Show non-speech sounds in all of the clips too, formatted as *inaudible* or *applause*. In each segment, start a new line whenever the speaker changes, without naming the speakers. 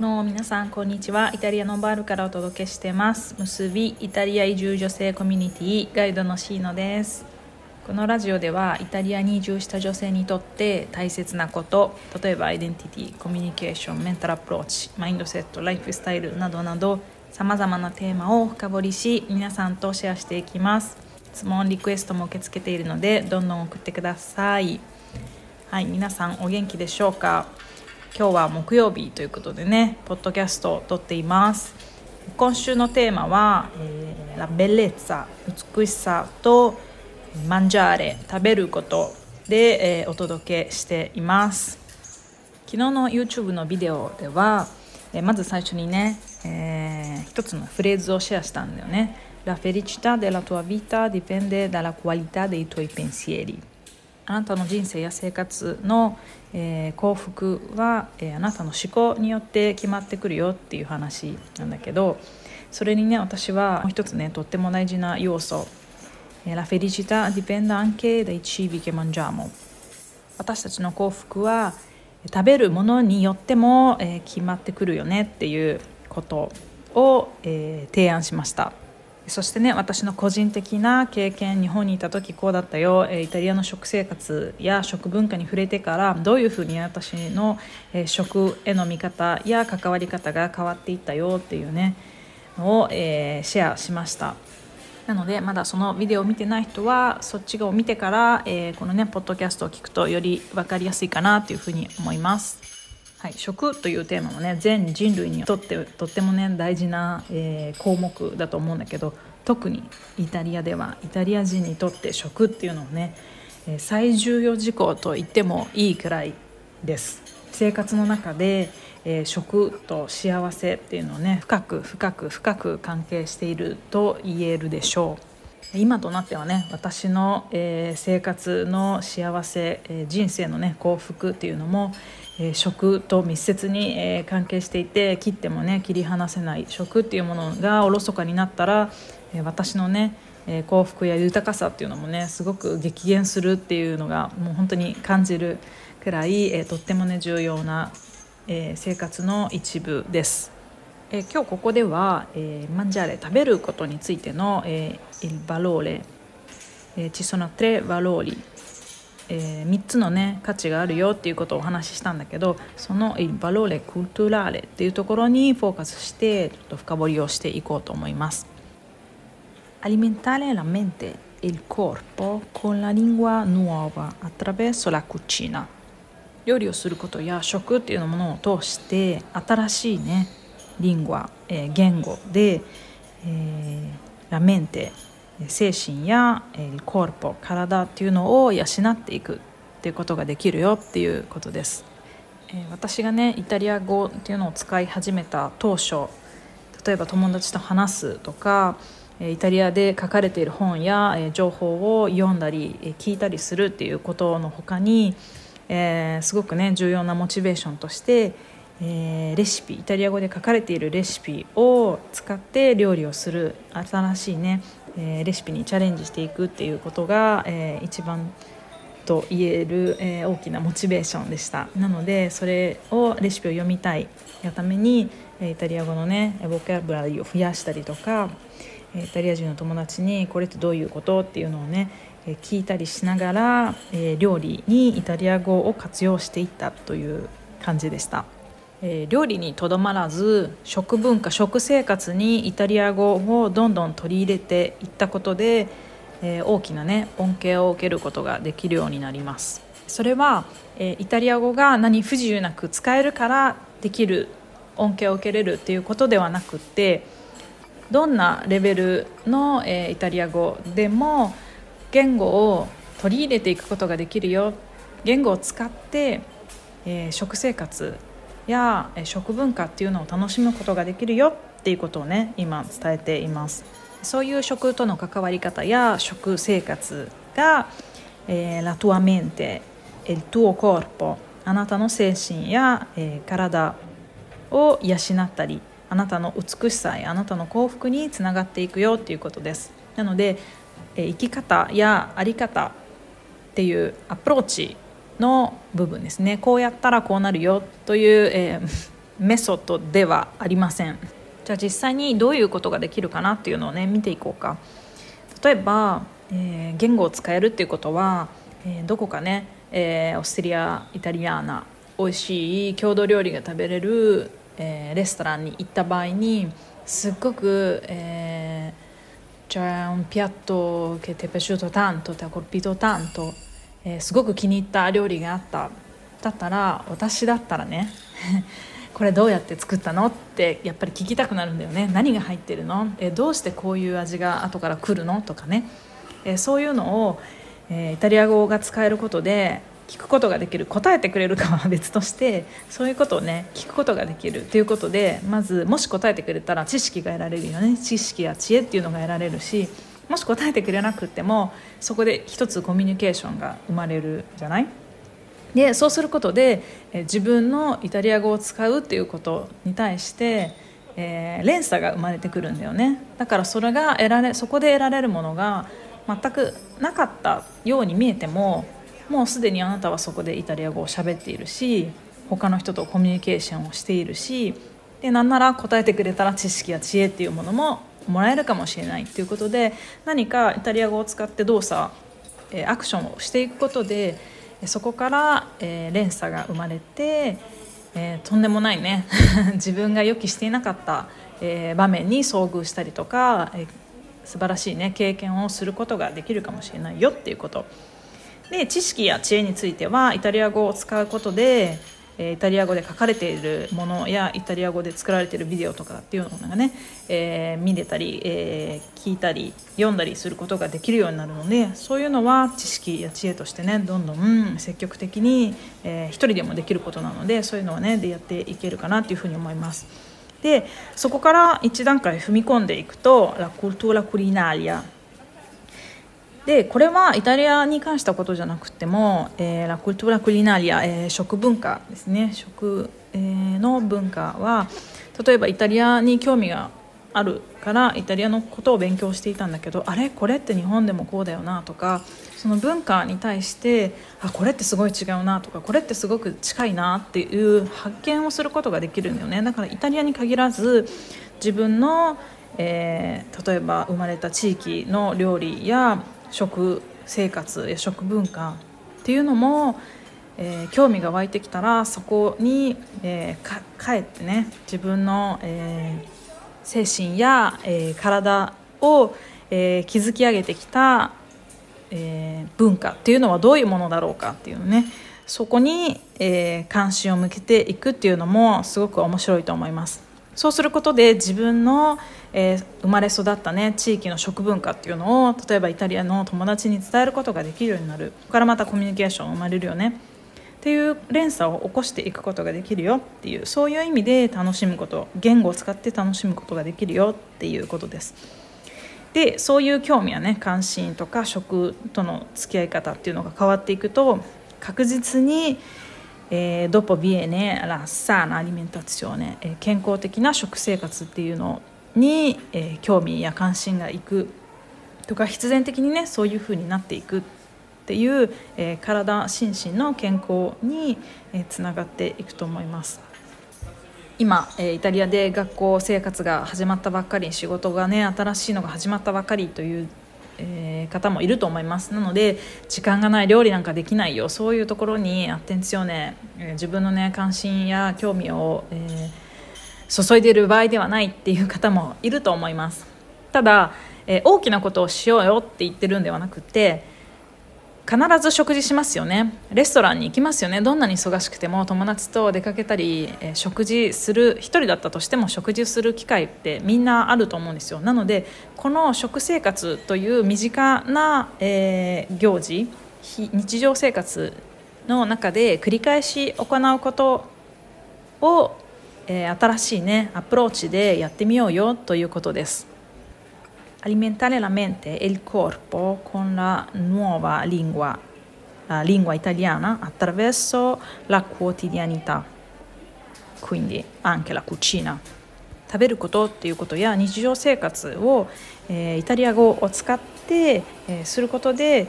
の皆さんこんにちは。イタリアのバールからお届けしてます。結びイタリア移住女性コミュニティガイドのシーノです。このラジオではイタリアに移住した女性にとって大切なこと例えばアイデンティティコミュニケーションメンタルアプローチマインドセットライフスタイルなどなどさまざまなテーマを深掘りし皆さんとシェアしていきます。質問リクエストも受け付けているのでどんどん送ってください。はい皆さんお元気でしょうか？今日は木曜日ということでねポッドキャストを撮っています。今週のテーマは、えー、ラベレッツァ美しさとマンジャーレ食べることで、えー、お届けしています。昨日の YouTube のビデオでは、えー、まず最初にね、えー、一つのフレーズをシェアしたんだよね。La felicità della tua vita dipende dalla qualità dei tuoi pensieri あなたの人生や生活の、えー、幸福は、えー、あなたの思考によって決まってくるよっていう話なんだけどそれにね私はもう一つねとっても大事な要素 La felicità dipende anche dai cibi che mangiamo 私たちの幸福は食べるものによっても、えー、決まってくるよねっていうことを、え、提案しました。そしてね私の個人的な経験日本にいた時こうだったよ。イタリアの食生活や食文化に触れてからどういうふうに私の食への見方や関わり方が変わっていったよっていうねを、えー、シェアしました。なのでまだそのビデオを見てない人はそっちを見てから、えー、このねポッドキャストを聞くとより分かりやすいかなというふうに思います。はい、食というテーマもね全人類にとってとってもね大事な、えー、項目だと思うんだけど特にイタリアではイタリア人にとって食っていうのをね、え、最重要事項と言ってもいいくらいです。生活の中で、えー、食と幸せっていうのをね深く深く深く関係していると言えるでしょう。今となってはね私の、えー、生活の幸せ、えー、人生のね幸福っていうのも、えー、食と密接に、え関係していて切ってもね切り離せない食っていうものがおろそかになったら、え私のね、え幸福や豊かさっていうのもねすごく激減するっていうのがもう本当に感じるくらい、えとってもね重要な、え生活の一部です。え今日ここでは、えー、マンジャーレ食べることについての、えー、il valore、えー、ci sono tre valori、えー、3つのね価値があるよっていうことをお話ししたんだけどその il valore culturale っていうところにフォーカスしてちょっと深掘りをしていこうと思います。Alimentare la mente e il corpo con la lingua nuova attraverso la cucina 料理をすることや食っていうものを通して新しいねリンゴ、えー、言語で、えー、ラメンテ精神や、えー、コルポ体っていうのを養っていくっていうことができるよっていうことです、えー、私がねイタリア語っていうのを使い始めた当初例えば友達と話すとかイタリアで書かれている本や情報を読んだり聞いたりするっていうことの他に、えー、すごくね重要なモチベーションとしてえー、レシピイタリア語で書かれているレシピを使って料理をする新しいね、えー、レシピにチャレンジしていくっていうことが、えー、一番と言える、え大きなモチベーションでしたなのでそれをレシピを読みたいがためにイタリア語のねボキャブラリーを増やしたりとかイタリア人の友達にこれってどういうことっていうのをね聞いたりしながら料理にイタリア語を活用していったという感じでした。えー、料理にとどまらず食文化食生活にイタリア語をどんどん取り入れていったことで、えー、大きなね恩恵を受けることができるようになります。それは、えー、イタリア語が何不自由なく使えるからできる恩恵を受けれるっていうことではなくってどんなレベルの、えー、イタリア語でも言語を取り入れていくことができるよ。言語を使って、えー、食生活や食文化っていうのを楽しむことができるよっていうことをね今伝えています。そういう食との関わり方や食生活が、えー、La tua mente il tuo corpo あなたの精神や、えー、体を養ったりあなたの美しさやあなたの幸福につながっていくよっていうことです。なので、えー、生き方や在り方っていうアプローチの部分ですね。こうやったらこうなるよ。という、えー、メソッドではありません。じゃあ実際にどういうことができるかなっていうのをね見ていこうか。例えば、えー、言語を使えるっていうことは、えー、どこかね、えー、オステリアイタリアーナ美味しい郷土料理が食べれる、えー、レストランに行った場合にすっごく、えー、c'è un piatto che ti è piaciuto tanto ti ha colpito tanto、えー、すごく気に入った料理があっただったら私だったらね *laughs* これどうやって作ったのってやっぱり聞きたくなるんだよね。何が入ってるの？えどうしてこういう味が後から来るのとかね。えそういうのを、えイタリア語が使えることで聞くことができる。答えてくれるかは別としてそういうことをね聞くことができるということでまずもし答えてくれたら知識が得られるよね。知識や知恵っていうのが得られるしもし答えてくれなくてもそこで一つコミュニケーションが生まれるじゃない？でそうすることで自分のイタリア語を使うっていうことに対して、えー、連鎖が生まれてくるんだよね。だからそれが得られそこで得られるものが全くなかったように見えてももうすでにあなたはそこでイタリア語を喋っているし他の人とコミュニケーションをしているしでなんなら答えてくれたら知識や知恵っていうものももらえるかもしれないっていうことで何かイタリア語を使って動作アクションをしていくことでそこから、え連鎖が生まれて、え、とんでもないね。*laughs* 自分が予期していなかった、え、場面に遭遇したりとか、えー、素晴らしいね経験をすることができるかもしれないよっていうこと。で知識や知恵についてはイタリア語を使うことでえイタリア語で書かれているものやイタリア語で作られているビデオとかっていうのがね、えー、見れたり、えー、聞いたり読んだりすることができるようになるのでそういうのは知識や知恵としてねどんどん積極的に、えー、一人でもできることなのでそういうのはねでやっていけるかなというふうに思います。でそこから一段階踏み込んでいくと「ラ・クルトゥラ・クリナリア」でこれはイタリアに関したことじゃなくても、えー、ラクルトラクリナリア、えー、食文化ですね。食、えー、の文化は例えばイタリアに興味があるからイタリアのことを勉強していたんだけどあれ？これって日本でもこうだよなとかその文化に対してあこれってすごい違うなとかこれってすごく近いなっていう発見をすることができるんだよね。だからイタリアに限らず自分の、えー、例えば生まれた地域の料理や食生活や食文化っていうのも、えー、興味が湧いてきたらそこに、えー、帰ってね自分の、えー、精神や、え、体を、え、築き上げてきた、え、文化っていうのはどういうものだろうかっていうのねそこに、えー、関心を向けていくっていうのもすごく面白いと思います。そうすることで自分の、えー、生まれ育ったね地域の食文化っていうのを例えばイタリアの友達に伝えることができるようになる。ここからまたコミュニケーション生まれるよね。っていう連鎖を起こしていくことができるよ。っていうそういう意味で楽しむこと言語を使って楽しむことができるよ。っていうことです。でそういう興味やね関心とか食との付き合い方っていうのが変わっていくと確実にえー、dopo viene la sana alimentazione、えー、健康的な食生活っていうのに、えー、興味や関心がいくとか必然的にねそういうふうになっていくっていう、えー、体心身の健康に、えー、つながっていくと思います。今、えー、イタリアで学校生活が始まったばっかり仕事がね新しいのが始まったばっかりというえー、方もいると思います。なので時間がない料理なんかできないよ。そういうところにアテンツヨネ、えー、自分のね関心や興味を、えー、注いでいる場合ではないっていう方もいると思います。ただ、え大きなことをしようよって言ってるんではなくて必ず食事しますよね。レストランに行きますよね。どんなに忙しくても友達と出かけたり、え、食事する1人だったとしても食事する機会ってみんなあると思うんですよ。なのでこの食生活という身近な、えー、行事日常生活の中で繰り返し行うことを、えー、新しいねアプローチでやってみようよということです。alimentare la mente e il corpo con la nuova lingua, la lingua italiana, attraverso la quotidianità, quindi anche la cucina. 食べることっていうことや日常生活を、えー、イタリア語を使って、えー、することで、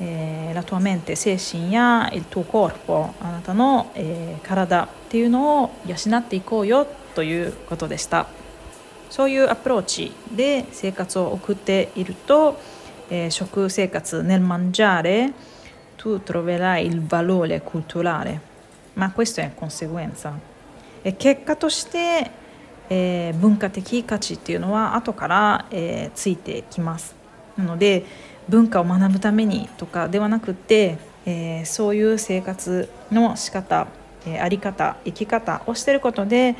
えー、la tua mente 精神や il tuo corpo あなたの、えー、体っていうのを養っていこうよということでした そういうアプローチで生活を送っていると、えー、食生活 nel mangiare tu troverai il valore culturale. Ma questo è conseguenza. え結果として、えー、文化的価値っていうのは後から、えー、ついてきますなので文化を学ぶためにとかではなくて、えー、そういう生活の仕方、えー、あり方生き方をしてることで、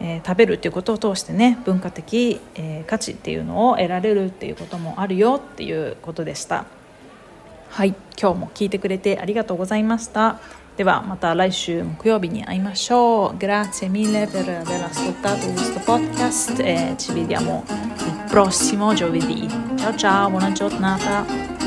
えー、食べるっていうことを通してね文化的、えー、価値っていうのを得られるっていうこともあるよっていうことでした。はい今日も聞いてくれてありがとうございました。ではまた来週木曜日に会いましょう。Grazie mille per aver ascoltato questo podcast e ci vediamo il prossimo giovedì ciao ciao buona giornata